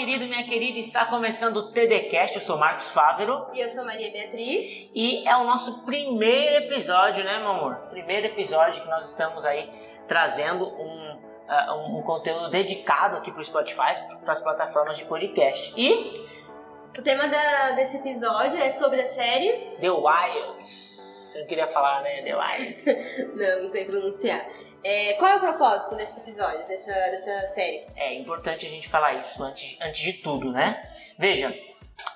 querido, minha querida, está começando o TDCast. Eu sou Marcos Fávero. E eu sou Maria Beatriz. E é o nosso primeiro episódio, né, meu amor? Primeiro episódio que nós estamos aí trazendo um, uh, um, conteúdo dedicado aqui para o Spotify, para as plataformas de podcast. E. O tema da, desse episódio é sobre a série The Wilds. Você não queria falar, né? The Wilds. não, não sei pronunciar. É, qual é o propósito desse episódio, dessa, dessa série? É importante a gente falar isso antes, antes de tudo, né? Veja,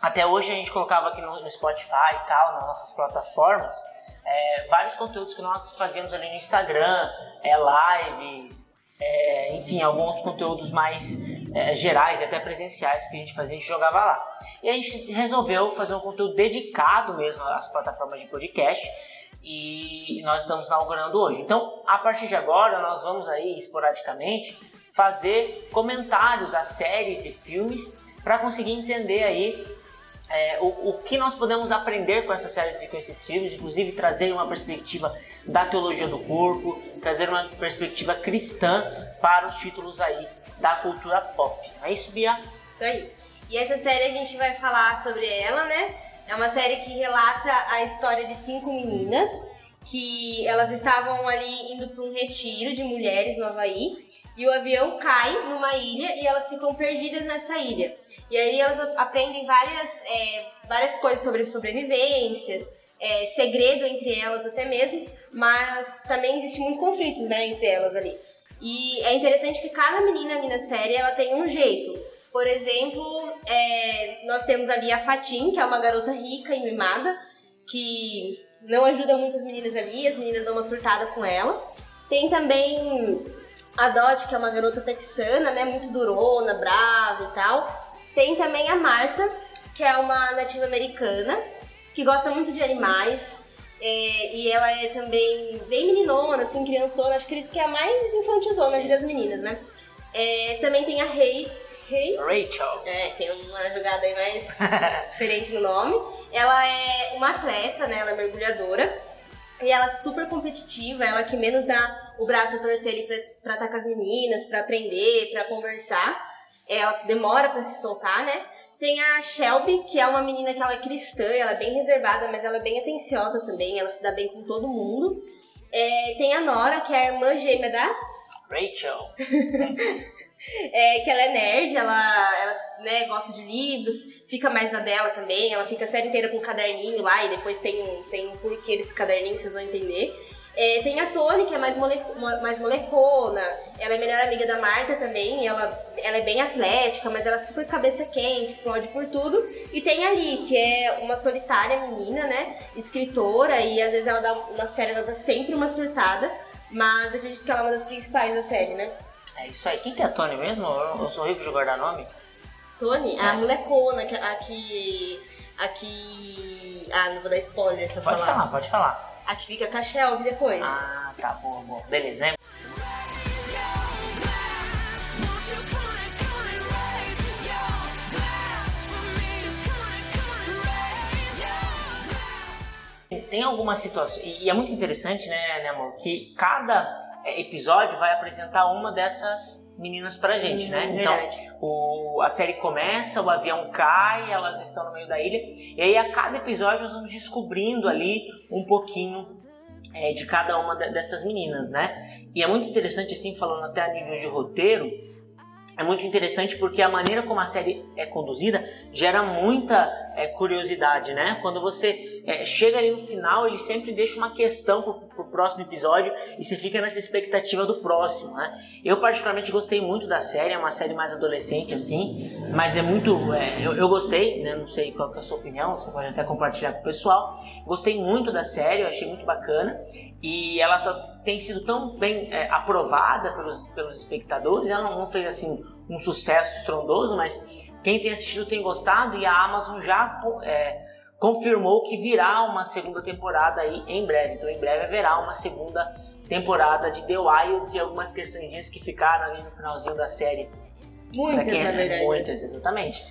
até hoje a gente colocava aqui no, no Spotify e tal, nas nossas plataformas, é, vários conteúdos que nós fazíamos ali no Instagram, é, lives, é, enfim, alguns conteúdos mais é, gerais e até presenciais que a gente fazia, a gente jogava lá. E a gente resolveu fazer um conteúdo dedicado mesmo às plataformas de podcast e nós estamos inaugurando hoje. Então, a partir de agora, nós vamos aí esporadicamente fazer comentários a séries e filmes para conseguir entender aí é, o, o, que nós podemos aprender com essas séries e com esses filmes, inclusive trazer uma perspectiva da teologia do corpo, trazer uma perspectiva cristã para os títulos aí da cultura pop. Não é isso, Bia? Isso aí. E essa série a gente vai falar sobre ela, né? É uma série que relata a história de cinco meninas que elas estavam ali indo para um retiro de mulheres no Havaí e o avião cai numa ilha e elas ficam perdidas nessa ilha. E aí elas aprendem várias, é, várias coisas sobre sobrevivências, é, segredo entre elas até mesmo, mas também existe muitos conflitos né, entre elas ali. E é interessante que cada menina ali na série ela tem um jeito. Por exemplo, é, nós temos ali a Fatim, que é uma garota rica e mimada, que não ajuda muito as meninas ali, as meninas dão uma surtada com ela. Tem também a Dot, que é uma garota texana, né, muito durona, brava e tal. Tem também a Marta, que é uma nativa americana, que gosta muito de animais. É, e ela é também bem meninona, assim, criançona. Acho que é a mais infantizona das meninas, né? É, também tem a Rei, Hey. Rachel. É, tem uma jogada aí mais diferente no nome. Ela é uma atleta, né? Ela é mergulhadora. E ela é super competitiva, ela que menos dá o braço a torcer ali pra, pra estar com as meninas, pra aprender, pra conversar. Ela demora pra se soltar, né? Tem a Shelby, que é uma menina que ela é cristã, ela é bem reservada, mas ela é bem atenciosa também, ela se dá bem com todo mundo. É, tem a Nora, que é a irmã gêmea da Rachel. é, que ela é nerd, ela, ela né, gosta de livros, fica mais na dela também, ela fica a série inteira com um caderninho lá e depois tem, tem um porquê desse caderninho que vocês vão entender. É, tem a Tony, que é mais, mole, mais molecona, ela é melhor amiga da Marta também, ela, ela é bem atlética, mas ela é super cabeça quente, explode por tudo. E tem a Lee, que é uma solitária menina, né, escritora, e às vezes ela dá, na série ela dá sempre uma surtada, mas acredito que ela é uma das principais da série, né. É isso aí. Quem que é a Tony mesmo? Eu, sou rico de guardar nome. Tony? É. A molecona, a que. A que. Ah, não vou dar spoiler se eu pode falar. Pode falar, pode falar. A que fica com a Shelby depois. Ah, tá, boa, boa. Beleza, né? Tem alguma situação, e é muito interessante, né, né amor, que cada episódio vai apresentar uma dessas meninas pra gente, né? Hum, então, o, a série começa, o avião cai, elas estão no meio da ilha, e aí a cada episódio nós vamos descobrindo ali um pouquinho é, de cada uma dessas meninas, né? E é muito interessante, assim, falando até a nível de roteiro, é muito interessante porque a maneira como a série é conduzida gera muita é, curiosidade, né? Quando você é, chega ali no final, ele sempre deixa uma questão pro, próximo episódio e você fica nessa expectativa do próximo, né? Eu particularmente gostei muito da série, é uma série mais adolescente assim, mas é muito, é, eu, eu, gostei, né? Não sei qual é a sua opinião, você pode até compartilhar com o pessoal. Gostei muito da série, eu achei muito bacana e ela tá, tem sido tão bem é, aprovada pelos, pelos espectadores. Ela não, não fez assim um sucesso estrondoso, mas quem tem assistido tem gostado e a Amazon já é, confirmou que virá uma segunda temporada aí em breve. Então em breve haverá uma segunda temporada de The Wilds e algumas questõezinhas que ficaram ali no finalzinho da série. Muitas, quem, na é verdade. Muitas, exatamente.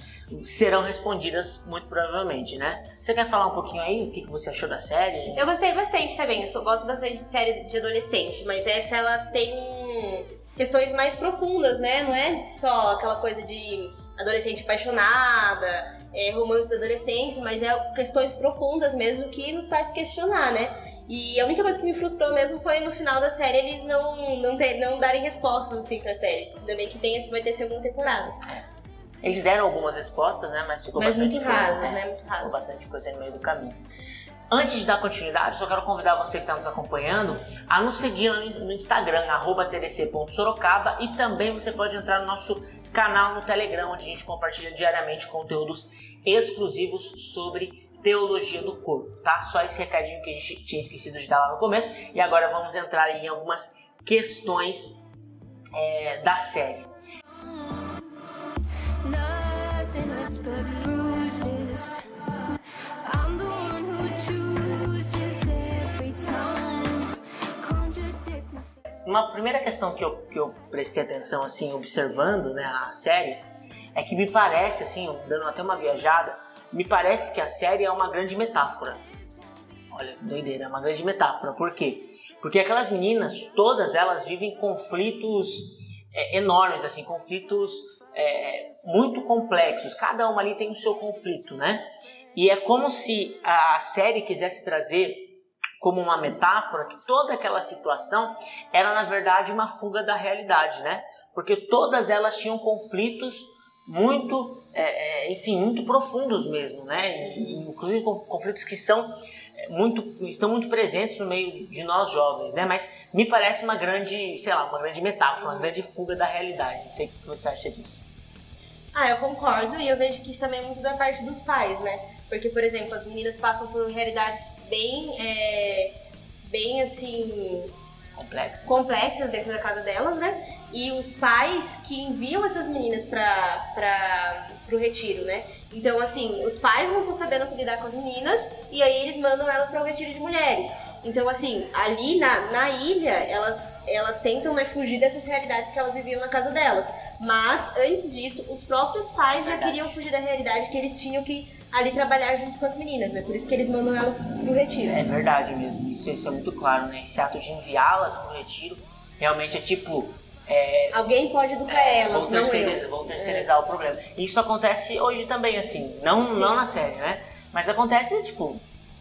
Serão respondidas muito provavelmente, né? Você quer falar um pouquinho aí o que você achou da série? Eu gostei bastante também. Eu gosto bastante de série de adolescente, mas essa ela tem questões mais profundas, né? Não é só aquela coisa de adolescente apaixonada, é, romances adolescentes, mas é questões profundas mesmo que nos faz questionar, né? E a única coisa que me frustrou mesmo foi no final da série eles não, não, ter, não darem respostas assim pra série. Ainda bem que tem, vai ter segunda temporada. É. Eles deram algumas respostas, né? Mas ficou Mas bastante muito coisa, rasas, né? né? Muito Ficou rasas. bastante coisa no meio do caminho. Antes de dar continuidade, só quero convidar você que está nos acompanhando a nos seguir no Instagram, tdc.sorocaba e também você pode entrar no nosso canal no Telegram, onde a gente compartilha diariamente conteúdos exclusivos sobre teologia do corpo, tá? Só esse recadinho que a gente tinha esquecido de dar lá no começo e agora vamos entrar em algumas questões é, da série. Nothing Uma primeira questão que eu, que eu prestei atenção, assim, observando né, a série, é que me parece, assim, dando até uma viajada, me parece que a série é uma grande metáfora. Olha, doideira, é uma grande metáfora. Por quê? Porque aquelas meninas, todas elas vivem conflitos é, enormes, assim, conflitos é, muito complexos. Cada uma ali tem o seu conflito, né? E é como se a série quisesse trazer como uma metáfora que toda aquela situação era na verdade uma fuga da realidade, né? Porque todas elas tinham conflitos muito, é, é, enfim, muito profundos mesmo, né? Inclusive conf- conflitos que são é, muito, estão muito presentes no meio de nós jovens, né? Mas me parece uma grande, sei lá, uma grande metáfora, uma grande fuga da realidade. Não sei o que você acha disso. Ah, eu concordo e eu vejo que isso também é muito da parte dos pais, né? Porque, por exemplo, as meninas passam por realidades bem, é, bem assim, Complexo. complexas dentro da casa delas, né? E os pais que enviam essas meninas pra, pra, pro retiro, né? Então, assim, os pais não estão sabendo como lidar com as meninas e aí eles mandam elas para o retiro de mulheres. Então, assim, ali na, na ilha, elas, elas tentam né, fugir dessas realidades que elas viviam na casa delas. Mas, antes disso, os próprios pais já queriam fugir da realidade que eles tinham que ali trabalhar junto com as meninas, né? Por isso que eles mandam elas pro retiro. É verdade mesmo, isso, isso é muito claro, né? Esse ato de enviá-las para o retiro realmente é tipo. É, Alguém pode educar é, elas, não eu. É. vou terceirizar o problema. E isso acontece hoje também, assim, não, não na série, né? Mas acontece, tipo,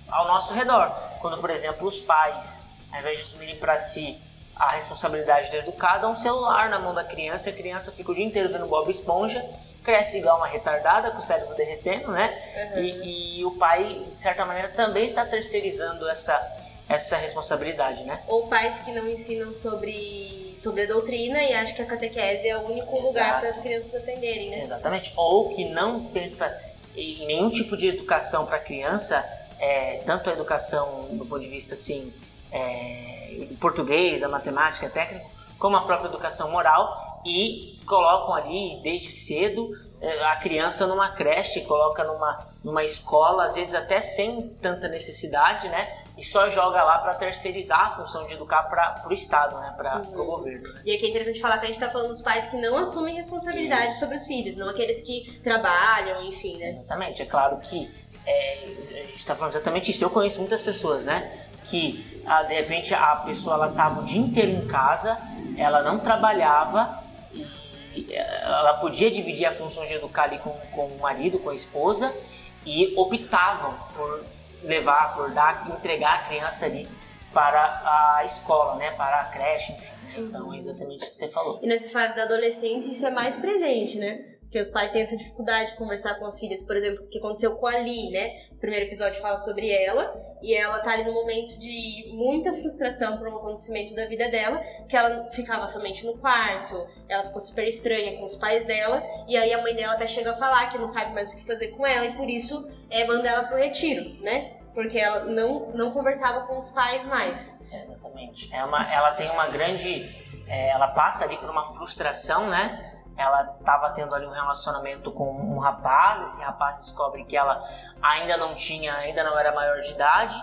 ao nosso redor. Quando, por exemplo, os pais, ao invés de assumirem para si a responsabilidade de educar, dão um celular na mão da criança, a criança fica o dia inteiro vendo Bob Esponja, cresce igual uma retardada, com o cérebro derretendo, né? Uhum. E, e o pai, de certa maneira, também está terceirizando essa, essa responsabilidade, né? Ou pais que não ensinam sobre, sobre a doutrina e acham que a catequese é o único lugar Exato. para as crianças aprenderem, né? Exatamente. Ou que não pensa em nenhum tipo de educação para criança, é, tanto a educação do ponto de vista assim, é, português, da matemática, técnico, como a própria educação moral e colocam ali desde cedo é, a criança numa creche, coloca numa, numa escola, às vezes até sem tanta necessidade, né? E só joga lá para terceirizar a função de educar para o Estado, né? Para o governo. Né? E aqui é interessante falar que a gente tá falando dos pais que não assumem responsabilidade sobre os filhos, não aqueles que trabalham, enfim, né? Exatamente, é claro que é, a gente está falando exatamente isso. Eu conheço muitas pessoas, né? Que ah, de repente a pessoa ela estava o dia inteiro em casa, ela não trabalhava e ela podia dividir a função de educar ali com, com o marido, com a esposa e optavam por levar, por dar, entregar a criança ali para a escola, né? Para a creche, enfim. né? Então é exatamente o que você falou. E nessa fase da adolescência isso é mais presente, né? Porque os pais têm essa dificuldade de conversar com as filhas, por exemplo, o que aconteceu com a Lee, né? O primeiro episódio fala sobre ela, e ela tá ali num momento de muita frustração por um acontecimento da vida dela, que ela ficava somente no quarto, ela ficou super estranha com os pais dela, e aí a mãe dela até chega a falar que não sabe mais o que fazer com ela, e por isso é, manda ela pro retiro, né? Porque ela não, não conversava com os pais mais. Exatamente. É uma, ela tem uma grande. é, ela passa ali por uma frustração, né? Ela estava tendo ali um relacionamento com um rapaz. Esse rapaz descobre que ela ainda não tinha, ainda não era maior de idade.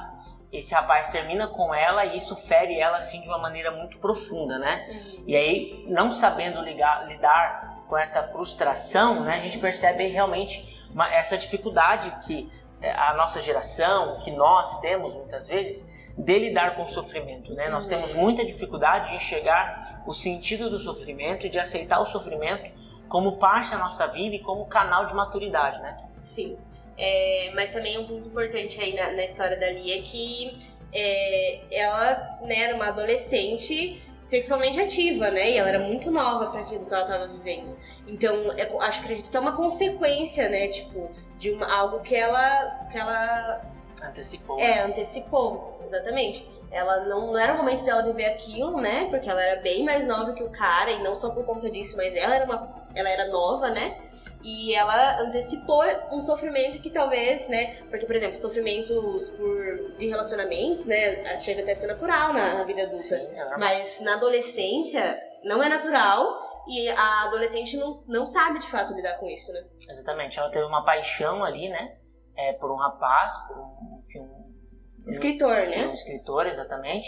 Esse rapaz termina com ela e isso fere ela assim de uma maneira muito profunda, né? E aí, não sabendo ligar- lidar com essa frustração, né, a gente percebe realmente uma- essa dificuldade que é, a nossa geração, que nós temos muitas vezes, de lidar com o sofrimento. Né? Nós temos muita dificuldade de enxergar o sentido do sofrimento e de aceitar o sofrimento como parte da nossa vida e como canal de maturidade, né? Sim. É, mas também um ponto importante aí na, na história da Lia é que é, ela né, era uma adolescente sexualmente ativa, né? E ela era muito nova para aquilo que ela estava vivendo. Então, eu acho que acredito que é uma consequência, né? Tipo, de uma, algo que ela, que ela Antecipou. é, antecipou, exatamente. Ela não, não era o momento dela viver aquilo, né? Porque ela era bem mais nova que o cara, e não só por conta disso, mas ela era uma. Ela era nova, né? E ela antecipou um sofrimento que talvez, né? Porque, por exemplo, sofrimentos por, de relacionamentos, né? Chega até a ser natural na, na vida adulta. Sim, é normal. Mas na adolescência não é natural e a adolescente não, não sabe de fato lidar com isso, né? Exatamente. Ela teve uma paixão ali, né? É, por um rapaz, por um, enfim, um- Escritor, um né? escritor, exatamente.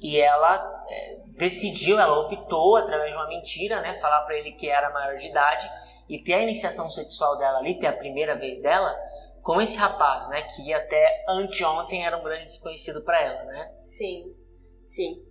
E ela é, decidiu, ela optou, através de uma mentira, né? Falar pra ele que era maior de idade e ter a iniciação sexual dela ali, ter a primeira vez dela, com esse rapaz, né? Que até anteontem era um grande desconhecido pra ela, né? Sim, sim.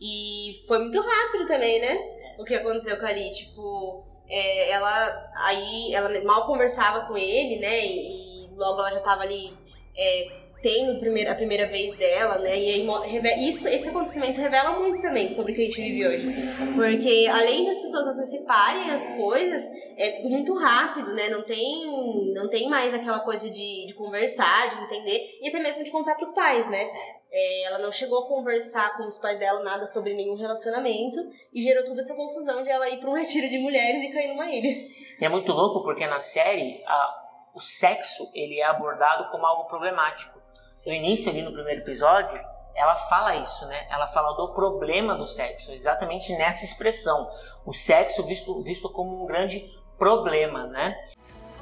E foi muito rápido também, né? O que aconteceu com a Ali, tipo, é, ela aí ela mal conversava com ele, né? E logo ela já tava ali é, tendo a primeira, vez dela, né? E aí isso, esse acontecimento revela muito também sobre o que a gente vive hoje. Porque além das pessoas anteciparem as coisas, é tudo muito rápido, né? Não tem, não tem mais aquela coisa de, de conversar, de entender, e até mesmo de contar pros pais, né? É, ela não chegou a conversar com os pais dela nada sobre nenhum relacionamento e gerou toda essa confusão de ela ir para um retiro de mulheres e cair numa ilha. E é muito louco porque na série a- o sexo ele é abordado como algo problemático. No início ali no primeiro episódio, ela fala isso, né? Ela fala do problema do sexo, exatamente nessa expressão. O sexo visto, visto como um grande problema, né?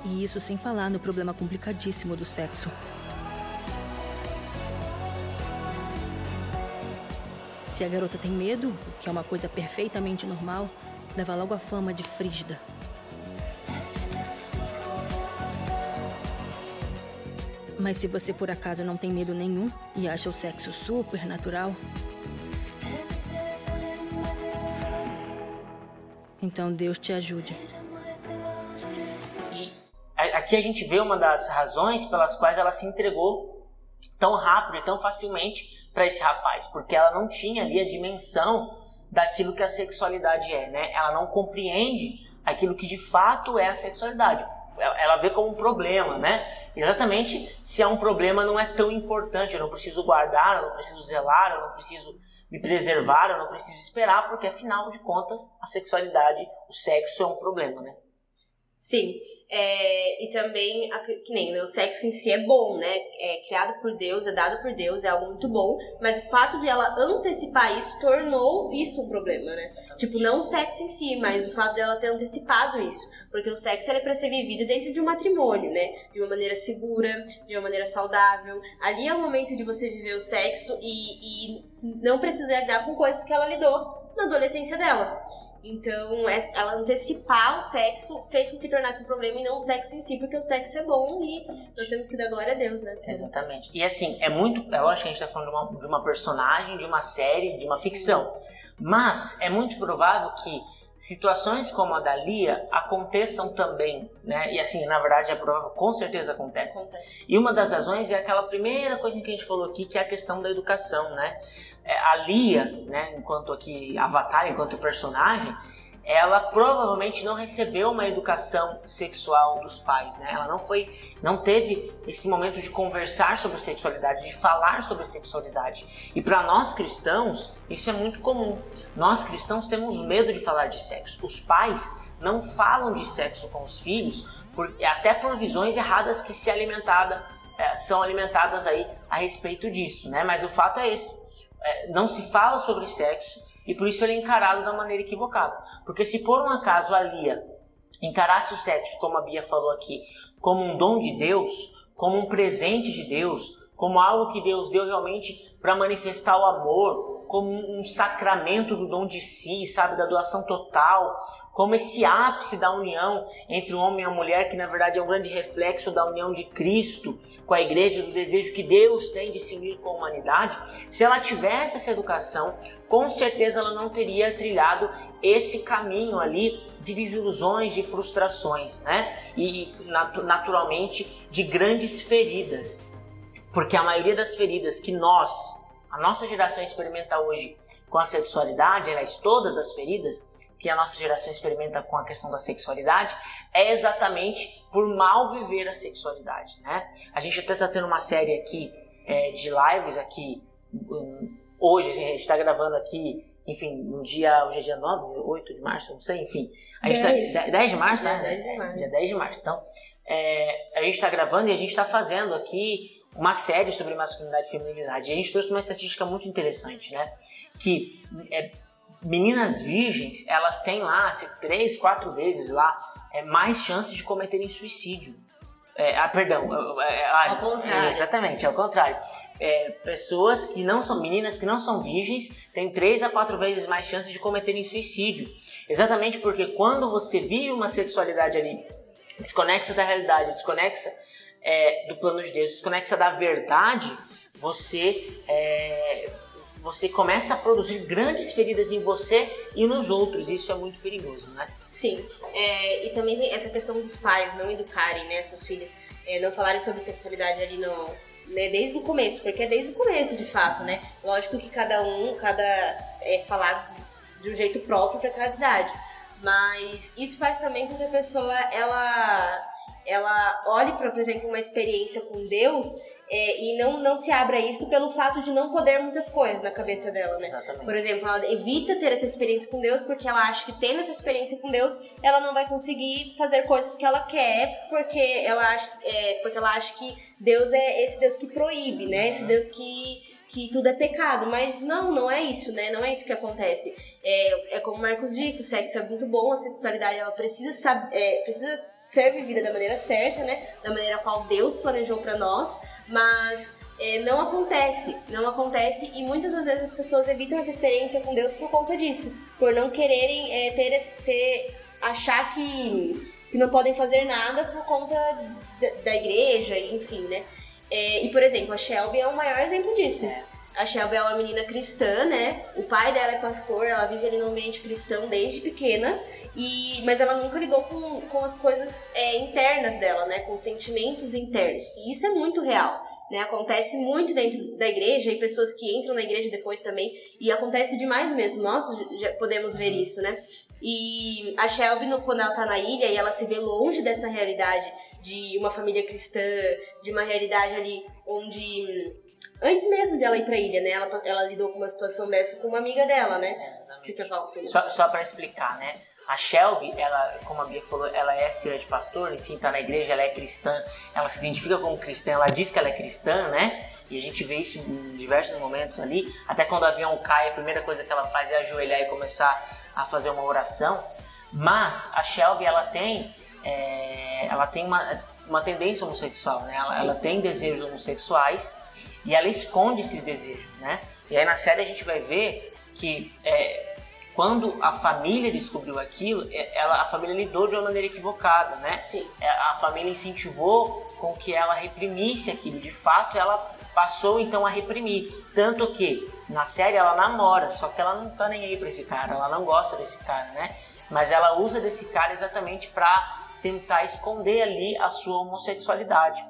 E isso sem falar no problema complicadíssimo do sexo. Se a garota tem medo, o que é uma coisa perfeitamente normal, leva logo a fama de frígida. Mas se você por acaso não tem medo nenhum e acha o sexo super natural, então Deus te ajude. E aqui a gente vê uma das razões pelas quais ela se entregou tão rápido e tão facilmente para esse rapaz, porque ela não tinha ali a dimensão daquilo que a sexualidade é, né? Ela não compreende aquilo que de fato é a sexualidade. Ela vê como um problema, né? Exatamente se é um problema não é tão importante, eu não preciso guardar, eu não preciso zelar, eu não preciso me preservar, eu não preciso esperar, porque afinal de contas a sexualidade, o sexo é um problema, né? Sim, é, e também, que nem né, o sexo em si é bom, né? É criado por Deus, é dado por Deus, é algo muito bom, mas o fato de ela antecipar isso tornou isso um problema, né? Tipo, não o sexo em si, mas o fato dela ter antecipado isso. Porque o sexo é pra ser vivido dentro de um matrimônio, né? De uma maneira segura, de uma maneira saudável. Ali é o momento de você viver o sexo e, e não precisar lidar com coisas que ela lidou na adolescência dela. Então, es- ela antecipar o sexo fez com que tornasse um problema e não o sexo em si, porque o sexo é bom e nós temos que dar glória a Deus, né? Exatamente. E assim, é muito. É lógico que a gente está falando de uma, de uma personagem, de uma série, de uma ficção. Mas é muito provável que situações como a da Lia aconteçam também, né? E assim, na verdade é provável, com certeza acontece. Acontece. E uma das razões é aquela primeira coisa que a gente falou aqui, que é a questão da educação, né? É, A Lia, né, enquanto aqui Avatar, enquanto personagem, ela provavelmente não recebeu uma educação sexual dos pais, né? Ela não foi, não teve esse momento de conversar sobre sexualidade, de falar sobre sexualidade. E para nós cristãos, isso é muito comum. Nós cristãos temos medo de falar de sexo. Os pais não falam de sexo com os filhos, por- até por visões erradas que se alimentada, eh, são alimentadas aí a respeito disso, né? Mas o fato é esse. É, não se fala sobre sexo e por isso ele é encarado da maneira equivocada. Porque se por um acaso a Lia encarasse o sexo, como a Bia falou aqui, como um dom de Deus, como um presente de Deus, como algo que Deus deu realmente para manifestar o amor como um sacramento do dom de si, sabe, da doação total, como esse ápice da união entre o homem e a mulher, que na verdade é um grande reflexo da união de Cristo com a igreja, do desejo que Deus tem de se unir com a humanidade, se ela tivesse essa educação, com certeza ela não teria trilhado esse caminho ali de desilusões, de frustrações, né? E natu naturalmente de grandes feridas. Porque a maioria das feridas que nós, a nossa geração experimenta hoje com a sexualidade, aliás, todas as feridas que a nossa geração experimenta com a questão da sexualidade, é exatamente por mal viver a sexualidade, né? A gente até está tendo uma série aqui é, de lives aqui, um, hoje a gente está gravando aqui, enfim, no dia, hoje é dia 9, 8 de março, não sei, enfim. A gente 10. tá, 10 de março, né? 10 de março. Dia 10 de março. Então, é, a gente está gravando e a gente está fazendo aqui uma série sobre masculinidade e feminilidade. E a gente trouxe uma estatística muito interessante, né? Que é, meninas virgens, elas têm lá, três, quatro vezes lá, é, mais chances de cometerem suicídio. É, ah, perdão. é, é, ah, Ao contrário. é, exatamente, ao contrário. É, pessoas que não são, meninas que não são virgens, têm três a quatro vezes mais chances de cometerem suicídio. Exatamente porque quando você vive uma sexualidade ali desconexa da realidade, desconexa é, do plano de Deus, desconexa da verdade, você é, você começa a produzir grandes feridas em você e nos outros. Isso é muito perigoso, né? Sim, é, e também tem essa questão dos pais não educarem né, seus filhos, é, não falarem sobre sexualidade ali no, né, desde o começo, porque é desde o começo de fato, né? Lógico que cada um, cada é falar de um jeito próprio para cada idade, mas isso faz também com que a pessoa ela ela olhe para, por exemplo, uma experiência com Deus é, e não, não se abra isso pelo fato de não poder muitas coisas na cabeça dela, né? Exatamente. Por exemplo, ela evita ter essa experiência com Deus porque ela acha que tendo essa experiência com Deus, ela não vai conseguir fazer coisas que ela quer, porque ela acha, é, porque ela acha que Deus é esse Deus que proíbe, né? Esse Deus que, que tudo é pecado. Mas não, não é isso, né? Não é isso que acontece. É, é como o Marcos disse, o sexo é muito bom, a sexualidade ela precisa, sab- é, precisa ser vivida da maneira certa, né? Da maneira qual Deus planejou pra nós, mas é, não acontece, não acontece e muitas das vezes as pessoas evitam essa experiência com Deus por conta disso, por não quererem é, ter, ter achar que, que não podem fazer nada por conta da, da igreja, enfim, né? É, e por exemplo, a Shelby é o maior exemplo disso. A Shelby é uma menina cristã, né? O pai dela é pastor, ela vive ali num ambiente cristão desde pequena, e mas ela nunca lidou com, com as coisas é, internas dela, né? Com os sentimentos internos. E isso é muito real. Né, acontece muito dentro da igreja e pessoas que entram na igreja depois também e acontece demais mesmo. Nós já podemos ver isso, né? E a Shelby, no- quando ela tá na ilha e ela se vê longe dessa realidade de uma família cristã, de uma realidade ali onde antes mesmo dela ir pra ilha, né? Ela, ela lidou com uma situação dessa com uma amiga dela, né? Você quer falar? Só, só para explicar, né? A Shelby, ela, como a Bia falou, ela é filha de pastor, enfim, tá na igreja, ela é cristã, ela se identifica como cristã, ela diz que ela é cristã, né? E a gente vê isso em diversos momentos ali. Até quando o avião cai, a primeira coisa que ela faz é ajoelhar e começar a fazer uma oração. Mas a Shelby, ela tem, é, ela tem uma, uma tendência homossexual, né? Ela, ela tem desejos homossexuais e ela esconde esses desejos, né? E aí na série a gente vai ver que é, quando a família descobriu aquilo, é, ela, a família lidou de uma maneira equivocada, né? Sim. É, A família incentivou com que ela reprimisse aquilo. De fato, ela passou então a reprimir. Tanto que na série ela namora, só que ela não tá nem aí pra esse cara, ela não gosta desse cara, né? Mas ela usa desse cara exatamente pra tentar esconder ali a sua homossexualidade.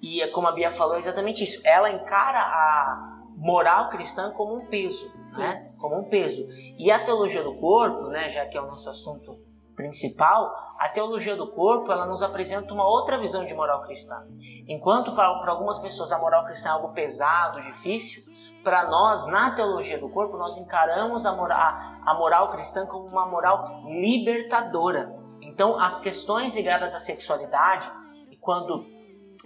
E é como a Bia falou, é exatamente isso. Ela encara a moral cristã como um peso, né? Como um peso. E a teologia do corpo, né, já que é o nosso assunto principal, a teologia do corpo, ela nos apresenta uma outra visão de moral cristã. Enquanto para algumas pessoas a moral cristã é algo pesado, difícil, para nós, na teologia do corpo, nós encaramos a moral, a moral cristã como uma moral libertadora. Então, as questões ligadas à sexualidade, e quando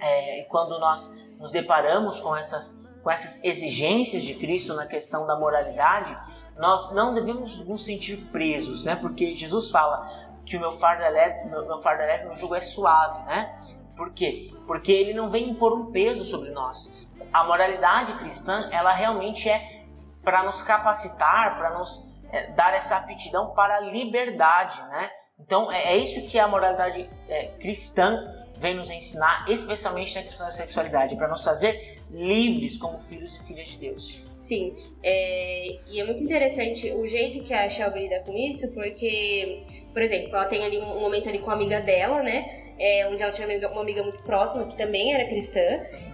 é, quando nós nos deparamos com essas, com essas exigências de Cristo na questão da moralidade, nós não devemos nos sentir presos, né? Porque Jesus fala que o meu fardo leve, meu, meu fardo leve, meu jugo é suave, né? Por quê? Porque ele não vem impor um peso sobre nós. a moralidade cristã, ela realmente é para nos capacitar, para nos é, dar essa aptidão para a liberdade, né? Então é, é isso que a moralidade é, cristã vem nos ensinar, especialmente na questão da sexualidade, para nos fazer livres como filhos e filhas de Deus. Sim, é, e é muito interessante o jeito que a Shelby lida com isso, porque, por exemplo, ela tem ali um momento ali com a amiga dela, né? É, onde ela tinha uma amiga, uma amiga muito próxima que também era cristã,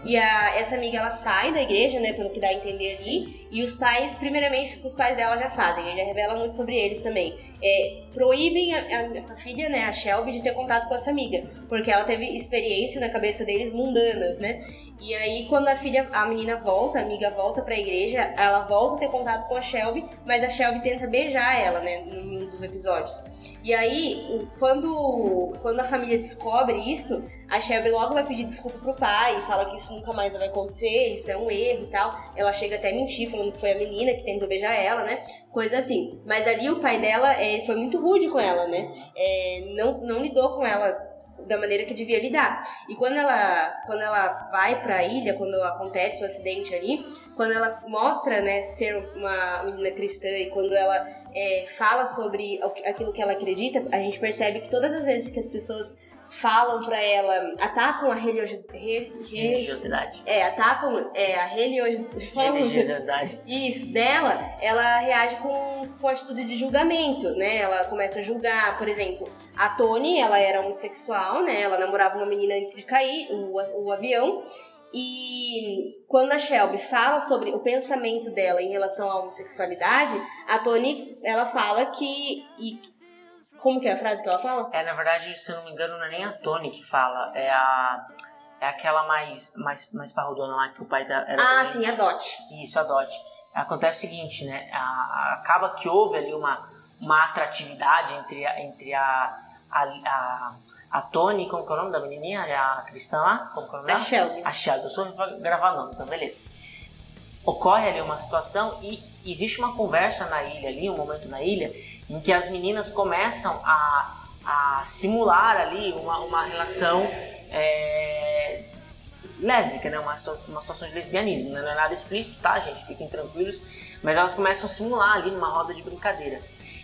e a, essa amiga ela sai da igreja, né? Pelo que dá a entender ali, e os pais, primeiramente, os pais dela já fazem, já revela muito sobre eles também. É, proíbem a, a- a filha, né, a Shelby, de ter contato com essa amiga, porque ela teve experiência na cabeça deles mundanas, né? E aí, quando a filha, a menina volta, a amiga volta pra igreja, ela volta a ter contato com a Shelby, mas a Shelby tenta beijar ela, né, num dos episódios. E aí, quando, quando a família descobre isso, a Shelby logo vai pedir desculpa pro pai, fala que isso nunca mais vai acontecer, isso é um erro e tal. Ela chega até a mentir, falando que foi a menina que tentou beijar ela, né? Coisa assim. Mas ali o pai dela é, foi muito rude com ela, né? É, não, não lidou com ela da maneira que devia lidar. E quando ela, quando ela vai pra ilha, quando acontece o acidente ali, quando ela mostra, né, ser uma menina cristã e quando ela é, fala sobre aquilo que ela acredita, a gente percebe que todas as vezes que as pessoas falam pra ela, atacam a religio- re- re- Religiosidade. é, atacam é, a religio- Religiosidade. isso, dela, ela reage com, com atitude de julgamento, né? Ela começa a julgar, por exemplo, a Tony, ela era homossexual, né? Ela namorava uma menina antes de cair o, o avião. E quando a Shelby fala sobre o pensamento dela em relação à homossexualidade, a Tony, ela fala que... E, como que é a frase que ela fala? É, na verdade, se eu não me engano, não é nem a Tony que fala, é a. É aquela mais, mais, mais parrudona lá que o pai da, era Ah, também- sim, a Dot. Isso, a Dot. Acontece o seguinte, né? a- a- acaba que houve ali uma, uma atratividade entre a, entre a, a, a, a Tony, como que é o nome da menininha? É a cristã lá? Como que é o nome A? Shelby. A Shelby. Eu sou pra gravar nome, então beleza. Ocorre ali uma situação e existe uma conversa na ilha ali, um momento na ilha, em que as meninas começam a, a simular ali uma, uma relação é, lésbica, né? Uma, uma situação de lesbianismo. né? Não é nada explícito, tá, gente? Fiquem tranquilos. Mas elas começam a simular ali numa roda de brincadeira.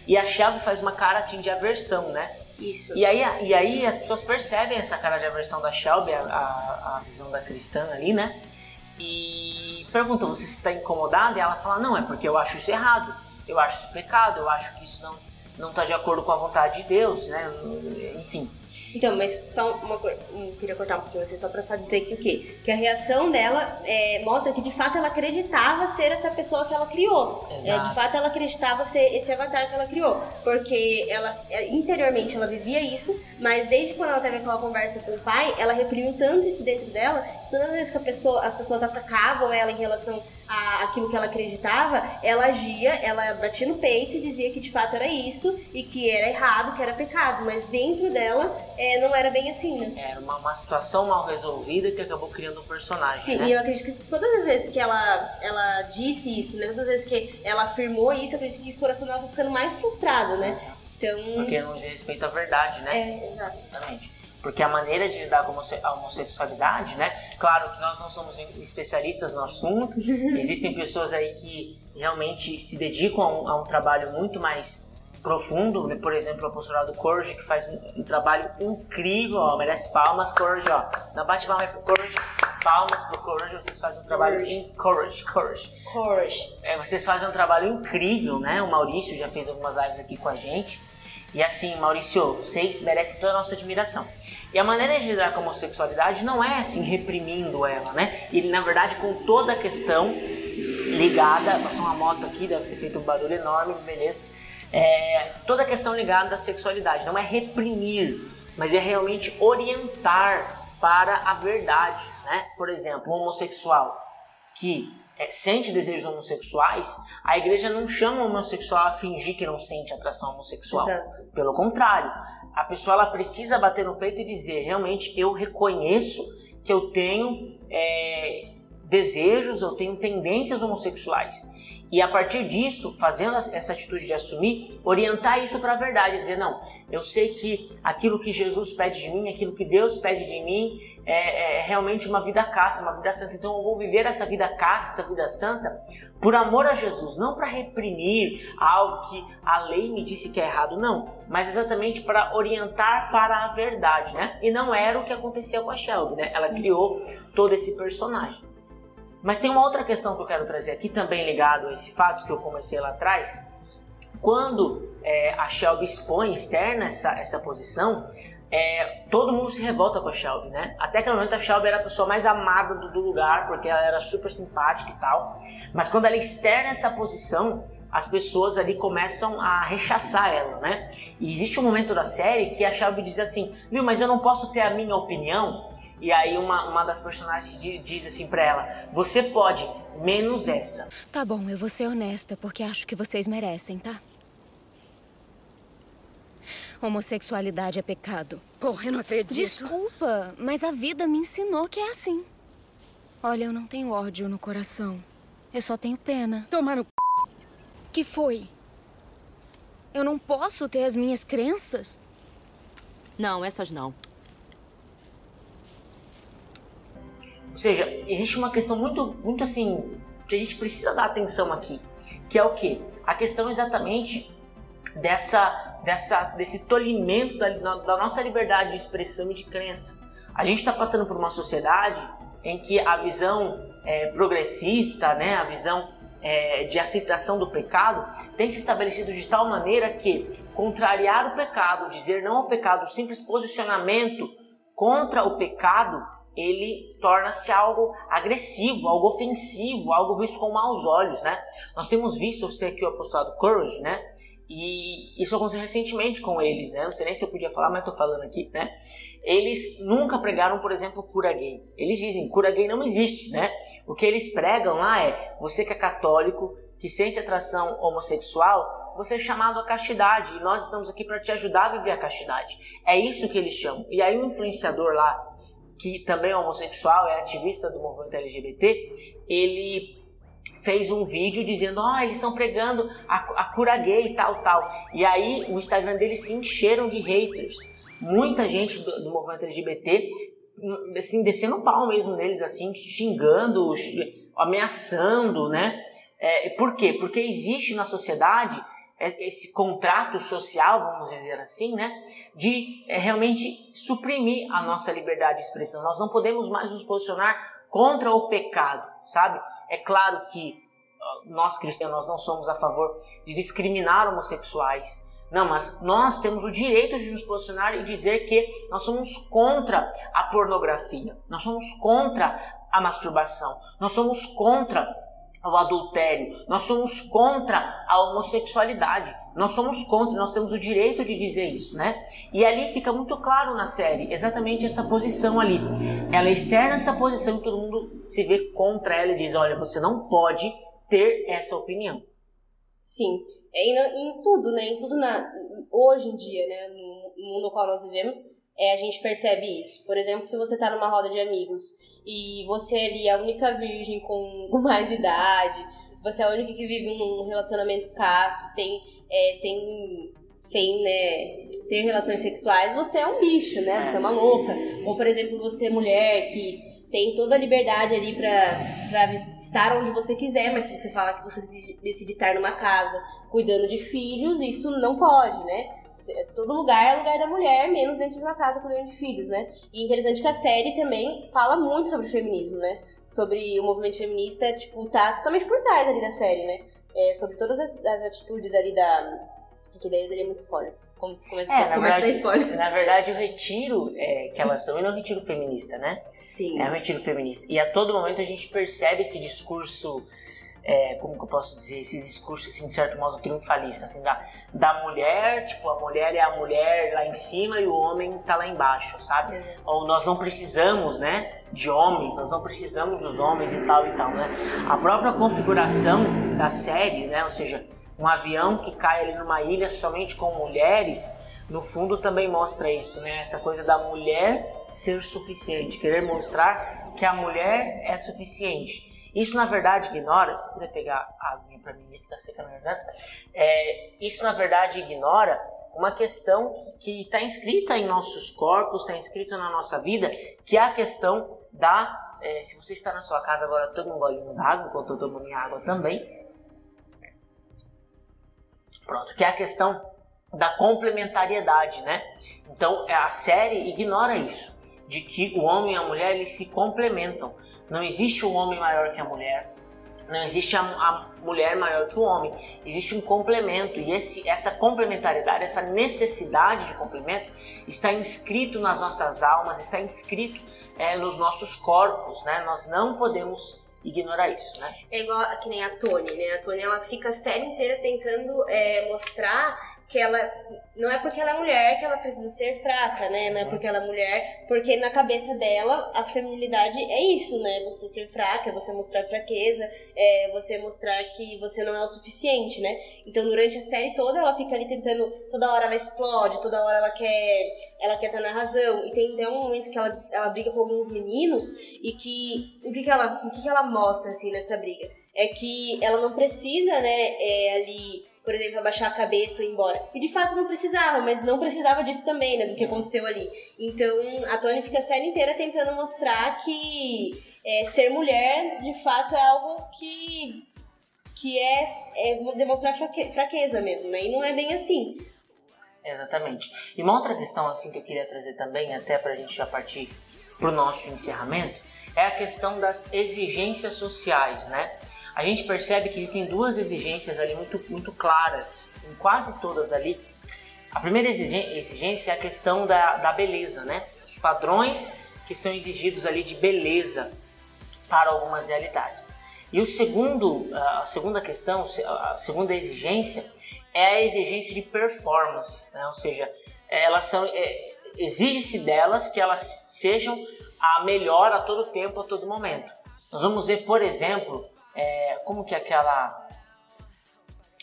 E a Shelby faz uma cara assim de aversão, né? Isso. E aí, e aí as pessoas percebem essa cara de aversão da Shelby, a, a, a visão da cristã ali, né? E perguntam, você está incomodada? E ela fala, não, é porque eu acho isso errado, eu acho isso pecado, eu acho que não não está de acordo com a vontade de Deus, né? Enfim. Então, mas só uma coisa, hum, queria cortar um pouquinho você só pra dizer que o quê? Que a reação dela é, mostra que de fato ela acreditava ser essa pessoa que ela criou. É, de fato ela acreditava ser esse avatar que ela criou. Porque ela é, interiormente ela vivia isso, mas desde quando ela teve aquela conversa com o pai, ela reprimiu tanto isso dentro dela, todas as vezes que pessoa, as pessoas atacavam ela em relação a aquilo que ela acreditava, ela agia, ela batia no peito e dizia que de fato era isso e que era errado, que era pecado, mas dentro dela é, não era bem assim, né? Era uma, uma situação mal resolvida que acabou criando um personagem, Sim, né? e eu acredito que todas as vezes que ela, ela disse isso, né, todas as vezes que ela afirmou isso, eu acredito que esse coração dela foi ficando mais frustrado, né? Então. Porque não diz respeito à verdade, né? É, exato. Exatamente. Porque a maneira de lidar com a homosse- a homossexualidade, né? Claro que nós não somos especialistas no assunto. Existem pessoas aí que realmente se dedicam a um, a um trabalho muito mais profundo. né? Por exemplo, o apostolado Corge, que faz um, um trabalho incrível, ó, merece palmas, Corge, ó. Não bate palmas pro Corge, palmas pro Corge, vocês fazem um trabalho Corge. in- Corge, Corge. Courage. É, vocês fazem um trabalho incrível, né? O Maurício já fez algumas lives aqui com a gente. E assim, Maurício, vocês merecem toda a nossa admiração. E a maneira de lidar com a homossexualidade não é assim reprimindo ela, né? Ele, na verdade, com toda a questão ligada. Passou uma moto aqui, deve ter feito um barulho enorme, beleza. É, toda a questão ligada à sexualidade. Não é reprimir, mas é realmente orientar para a verdade, né? Por exemplo, um homossexual que é, sente desejos homossexuais, a igreja não chama o homossexual a fingir que não sente atração homossexual. Exato. Pelo contrário, a pessoa ela precisa bater no peito e dizer: realmente eu reconheço que eu tenho é, desejos, eu tenho tendências homossexuais. E a partir disso, fazendo essa atitude de assumir, orientar isso para a verdade, dizer não, eu sei que aquilo que Jesus pede de mim, aquilo que Deus pede de mim, é, é realmente uma vida casta, uma vida santa. Então eu vou viver essa vida casta, essa vida santa, por amor a Jesus, não para reprimir algo que a lei me disse que é errado, não, mas exatamente para orientar para a verdade, né? E não era o que acontecia com a Shelby, né? Ela criou todo esse personagem. Mas tem uma outra questão que eu quero trazer aqui, também ligado a esse fato que eu comecei lá atrás. Quando é, a Shelby expõe, externa essa, essa posição, é, todo mundo se revolta com a Shelby, né? Até aquele momento a Shelby era a pessoa mais amada do, do, lugar, porque ela era super simpática e tal. Mas quando ela externa essa posição, as pessoas ali começam a rechaçar ela, né? E existe um momento da série que a Shelby diz assim, viu, mas eu não posso ter a minha opinião, e aí uma, uma das personagens diz assim pra ela: Você pode, menos essa. Tá bom, eu vou ser honesta, porque acho que vocês merecem, tá? Homossexualidade é pecado. Porra, eu não acredito. Desculpa, mas a vida me ensinou que é assim. Olha, eu não tenho ódio no coração. Eu só tenho pena. Toma no c... Que foi? Eu não posso ter as minhas crenças? Não, essas não. Ou seja, existe uma questão muito, muito assim, que a gente precisa dar atenção aqui, que é o que? A questão exatamente dessa, dessa, desse tolimento da, da nossa liberdade de expressão e de crença. A gente está passando por uma sociedade em que a visão é, progressista, né, a visão é, de aceitação do pecado tem se estabelecido de tal maneira que contrariar o pecado, dizer não ao pecado, o simples posicionamento contra o pecado ele torna-se algo agressivo, algo ofensivo, algo visto com maus olhos, né? Nós temos visto, você aqui o apostolado Courage, né? E isso aconteceu recentemente com eles, né? Não sei nem se eu podia falar, mas estou falando aqui, né? Eles nunca pregaram, por exemplo, cura gay. Eles dizem, cura gay não existe, né? O que eles pregam lá é, você que é católico, que sente atração homossexual, você é chamado à castidade e nós estamos aqui para te ajudar a viver a castidade. É isso que eles chamam. E aí o influenciador lá que também é homossexual, é ativista do movimento LGBT, ele fez um vídeo dizendo, ó, oh, eles estão pregando a, a, cura gay e tal, tal. E aí o Instagram deles se encheram de haters. Muita gente do, do movimento LGBT, assim, descendo o pau mesmo neles, assim, xingando, ameaçando, né? É, por quê? Porque existe na sociedade esse contrato social, vamos dizer assim, né, de é, realmente suprimir a nossa liberdade de expressão. Nós não podemos mais nos posicionar contra o pecado, sabe? É claro que nós cristãos nós não somos a favor de discriminar homossexuais. Não, mas nós temos o direito de nos posicionar e dizer que nós somos contra a pornografia, nós somos contra a masturbação, nós somos contra ao adultério, nós somos contra a homossexualidade. Nós somos contra, nós temos o direito de dizer isso, né? E ali fica muito claro na série, exatamente essa posição ali. Ela externa essa posição e todo mundo se vê contra ela e diz: olha, você não pode ter essa opinião. Sim, é, em, em tudo, né? Em tudo na, hoje em dia, né? No mundo no qual nós vivemos, é, a gente percebe isso. Por exemplo, se você está numa roda de amigos e você ali é a única virgem com, mais idade, você é a única que vive um relacionamento casto, sem, é, sem, sem né, ter relações sexuais, você é um bicho, né? Você é uma louca. Ou, por exemplo, você é mulher que tem toda a liberdade ali pra estar onde você quiser, mas se você fala que você decide estar numa casa cuidando de filhos, isso não pode, né? Todo lugar é lugar da mulher, menos dentro de uma casa cuidando de filhos, né? E interessante que a série também fala muito sobre feminismo, né? Sobre o movimento feminista, tipo, tá totalmente por trás ali da série, né? É, sobre todas as, as atitudes ali da. Que daí daria muito spoiler. Como, começa, é, na verdade. Na verdade, o retiro é, que elas estão indo é um retiro feminista, né? Sim. É um retiro feminista. E a todo momento a gente percebe esse discurso é, como que eu posso dizer, esse discurso, assim, de certo modo, triunfalista, assim, da, da mulher, tipo, a mulher é a mulher lá em cima e o homem tá lá embaixo, sabe? Uhum. Ou nós não precisamos, né, de homens, nós não precisamos dos homens e tal e tal, né? A própria configuração da série, né, ou seja, um avião que cai ali numa ilha somente com mulheres, no fundo também mostra isso, né? Essa coisa da mulher ser suficiente, querer mostrar que a mulher é suficiente. Isso na verdade ignora, se puder pegar a aguinha para mim que está seca na garganta, é, isso na verdade ignora uma questão que está inscrita em nossos corpos, está inscrita na nossa vida, que é a questão da. é, se você está na sua casa agora, tome um golinho d'água, enquanto eu tomo minha água também. Pronto, que é a questão da complementariedade, né? Então a série ignora isso, de que o homem e a mulher eles se complementam. Não existe um homem maior que a mulher, não existe a, a mulher maior que o homem. Existe um complemento e esse, essa complementariedade, essa necessidade de complemento está inscrito nas nossas almas, está inscrito é, nos nossos corpos, né? Nós não podemos ignorar isso, né? É igual que nem a Tony, né? A Tony ela fica a série inteira tentando é, mostrar que ela não é porque ela é mulher que ela precisa ser fraca, né? Não é porque ela é mulher, porque na cabeça dela a feminilidade é isso, né? Você ser fraca, você mostrar fraqueza, é você mostrar que você não é o suficiente, né? Então durante a série toda ela fica ali tentando, toda hora ela explode, toda hora ela quer, ela quer estar na razão. E tem até um momento que ela, ela briga com alguns meninos e que o que que ela, o que que ela mostra assim nessa briga? É que ela não precisa, né, é, ali por exemplo, abaixar a cabeça e ir embora. E de fato não precisava, mas não precisava disso também, né? Do que aconteceu ali. Então a Tony fica a série inteira tentando mostrar que é, ser mulher de fato é algo que, que é, é demonstrar fraque- fraqueza mesmo, né? E não é bem assim. Exatamente. E uma outra questão assim que eu queria trazer também, até para a gente já partir para o nosso encerramento, é a questão das exigências sociais, né? A gente percebe que existem duas exigências ali muito, muito claras, em quase todas ali. A primeira exigência é a questão da, da beleza, né? Os padrões que são exigidos ali de beleza para algumas realidades. E o segundo, a segunda questão, a segunda exigência é a exigência de performance, né? ou seja, elas são é, exige-se delas que elas sejam a melhor a todo tempo, a todo momento. Nós vamos ver, por exemplo, é, como que aquela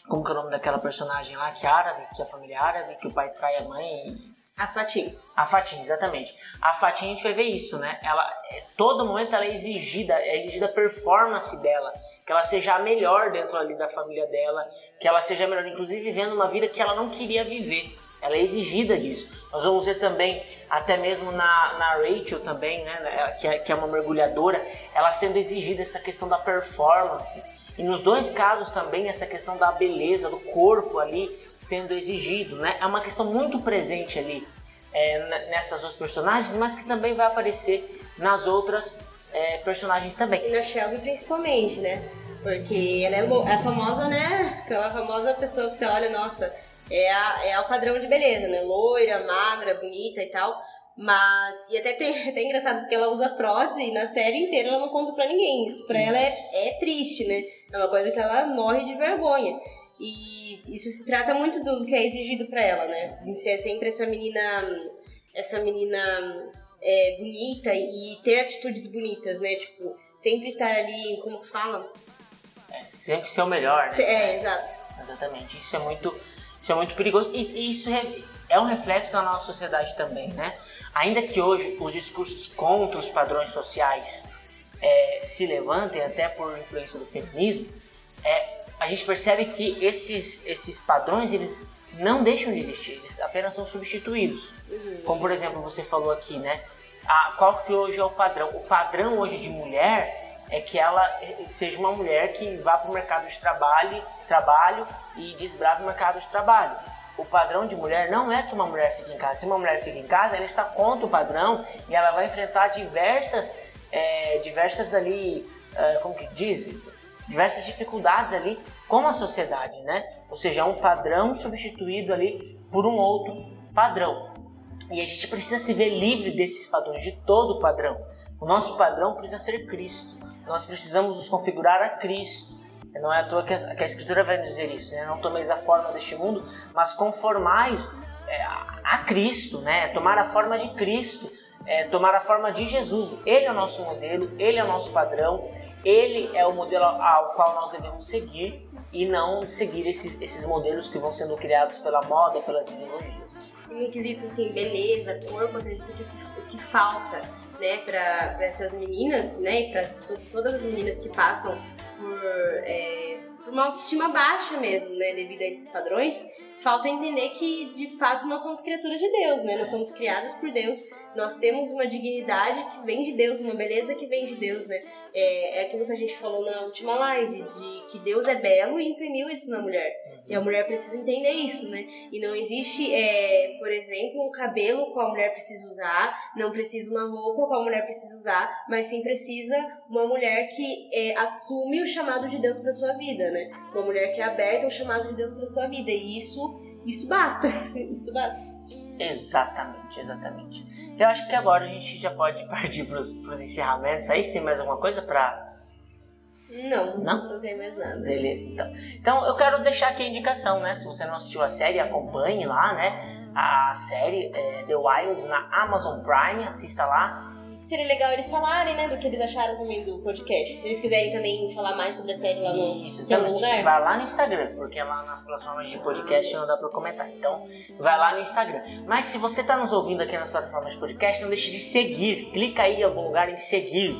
como que é o nome daquela personagem lá que é árabe, que é a família árabe, que o pai trai a mãe A Fatim. a Fatinha, exatamente. A Fatinha a gente vai ver isso, né? Ela, é, todo momento ela é exigida, é exigida a performance dela, que ela seja a melhor dentro ali da família dela, que ela seja a melhor, inclusive vivendo uma vida que ela não queria viver. Ela é exigida disso. Nós vamos ver também, até mesmo na, na Rachel também, né? Ela- Que é, que é uma mergulhadora, ela sendo exigida essa questão da performance. E nos dois casos também essa questão da beleza, do corpo ali sendo exigido, né? É uma questão muito presente ali é, nessas duas personagens, mas que também vai aparecer nas outras é, personagens também. E na Shelby principalmente, né? Porque ela é, é famosa, né? Aquela famosa pessoa que você olha, nossa, é, a, é o padrão de beleza, né? Loira, magra, bonita e tal. Mas, e até, tem, até engraçado porque ela usa prótese e na série inteira ela não conta pra ninguém. Isso pra ela é, é triste, né? É uma coisa que ela morre de vergonha. E isso se trata muito do que é exigido pra ela, né? De ser sempre essa menina. Essa menina é, bonita e ter atitudes bonitas, né? Tipo, sempre estar ali, como que fala? É, sempre ser o melhor, né? É, exato. Exatamente. Isso é muito, isso é muito perigoso e, isso é, um reflexo da nossa sociedade também, né? Ainda que hoje os discursos contra os padrões sociais é, se levantem até por influência do feminismo, é, a gente percebe que esses, esses padrões eles não deixam de existir, eles apenas são substituídos. Como por exemplo você falou aqui, né? Ah, qual que hoje é o padrão? O padrão hoje de mulher é que ela seja uma mulher que vá para o mercado de trabalho, trabalho e desbrave o mercado de trabalho. O padrão de mulher não é que uma mulher fique em casa. Se uma mulher fica em casa, ela está contra o padrão e ela vai enfrentar diversas, é, diversas ali, é, como que diz, diversas dificuldades ali com a sociedade, né? Ou seja, é um padrão substituído ali por um outro padrão. E a gente precisa se ver livre desses padrões, de todo padrão. O nosso padrão precisa ser Cristo. Nós precisamos nos configurar a Cristo. Não é à toa que a, que a Escritura vai dizer isso, né? Não tomeis a forma deste mundo, mas conformais é, a, Cristo, né? Tomar a forma de Cristo, é, tomar a forma de Jesus. Ele é o nosso modelo, ele é o nosso padrão, ele é o modelo ao qual nós devemos seguir e não seguir esses, esses modelos que vão sendo criados pela moda, pelas ideologias. No quesito assim, beleza, corpo, acredito que que falta né, para essas meninas, né, para todas as meninas que passam por, é, por uma autoestima baixa mesmo, né, devido a esses padrões, falta entender que de fato nós somos criaturas de Deus, né? Nós somos criadas por Deus, nós temos uma dignidade que vem de Deus, uma beleza que vem de Deus, né? É, é aquilo que a gente falou na última live, de que Deus é belo e imprimiu isso na mulher. E a mulher precisa entender isso, né? E não existe, é, por exemplo, um cabelo qual a mulher precisa usar, não precisa uma roupa qual a mulher precisa usar, mas sim precisa uma mulher que é, assume o chamado de Deus para sua vida, né? Uma mulher que é aberta ao chamado de Deus para sua vida. E isso, isso basta. isso basta. Exatamente, exatamente. Eu acho que agora a gente já pode partir para os encerramentos. Aí, você tem mais alguma coisa para Não, Não? não tem mais nada. Beleza, então. Então eu quero deixar aqui a indicação, né? Se você não assistiu a série, acompanhe lá, né? A série é, The Wilds na Amazon Prime, assista lá. Seria legal eles falarem, né, do que eles acharam também do podcast. Se eles quiserem também falar mais sobre a série lá no Isso, algum lugar. Vai lá no Instagram, porque lá nas plataformas de podcast não dá pra comentar. Então, vai lá no Instagram. Mas se você tá nos ouvindo aqui nas plataformas de podcast, não deixe de seguir. Clica aí em algum lugar em seguir.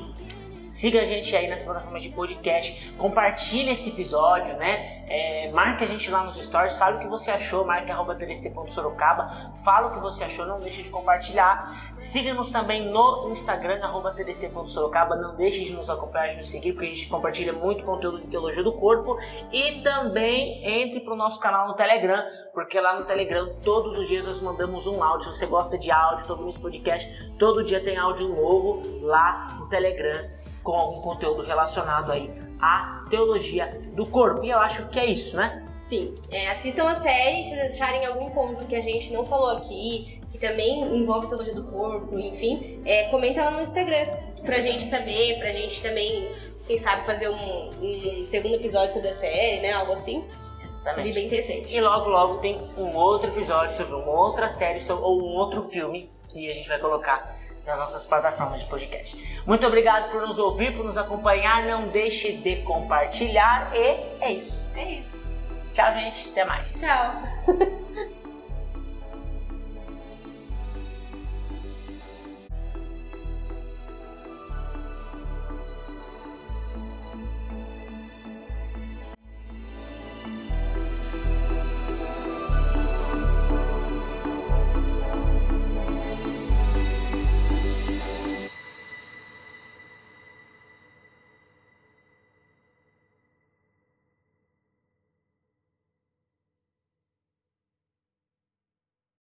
Siga a gente aí nas plataformas de podcast, compartilhe esse episódio, né? É, marque a gente lá nos stories, fale o que você achou, marque arroba tdc.sorocaba, fala o que você achou, não deixe de compartilhar. Siga-nos também no Instagram, arroba tdc.sorocaba, não deixe de nos acompanhar, de nos seguir, porque a gente compartilha muito conteúdo de teologia do corpo. E também entre pro nosso canal no Telegram, porque lá no Telegram todos os dias nós mandamos um áudio. Se você gosta de áudio, todo esse podcast, todo dia tem áudio novo lá no Telegram com algum conteúdo relacionado aí à teologia do corpo. E eu acho que é isso, né? Sim, é, assistam a série, se vocês acharem algum ponto que a gente não falou aqui, que também envolve teologia do corpo, enfim, é, comenta lá no Instagram pra gente saber, pra gente também, quem sabe, fazer um, um segundo episódio sobre a série, né? Algo assim. Seria Exatamente. bem interessante. E logo, logo tem um outro episódio sobre uma outra série sobre- ou um outro filme que a gente vai colocar nas nossas plataformas de podcast. Muito obrigado por nos ouvir, por nos acompanhar. Não deixe de compartilhar. E é isso. É isso. Tchau, gente. Até mais. Tchau.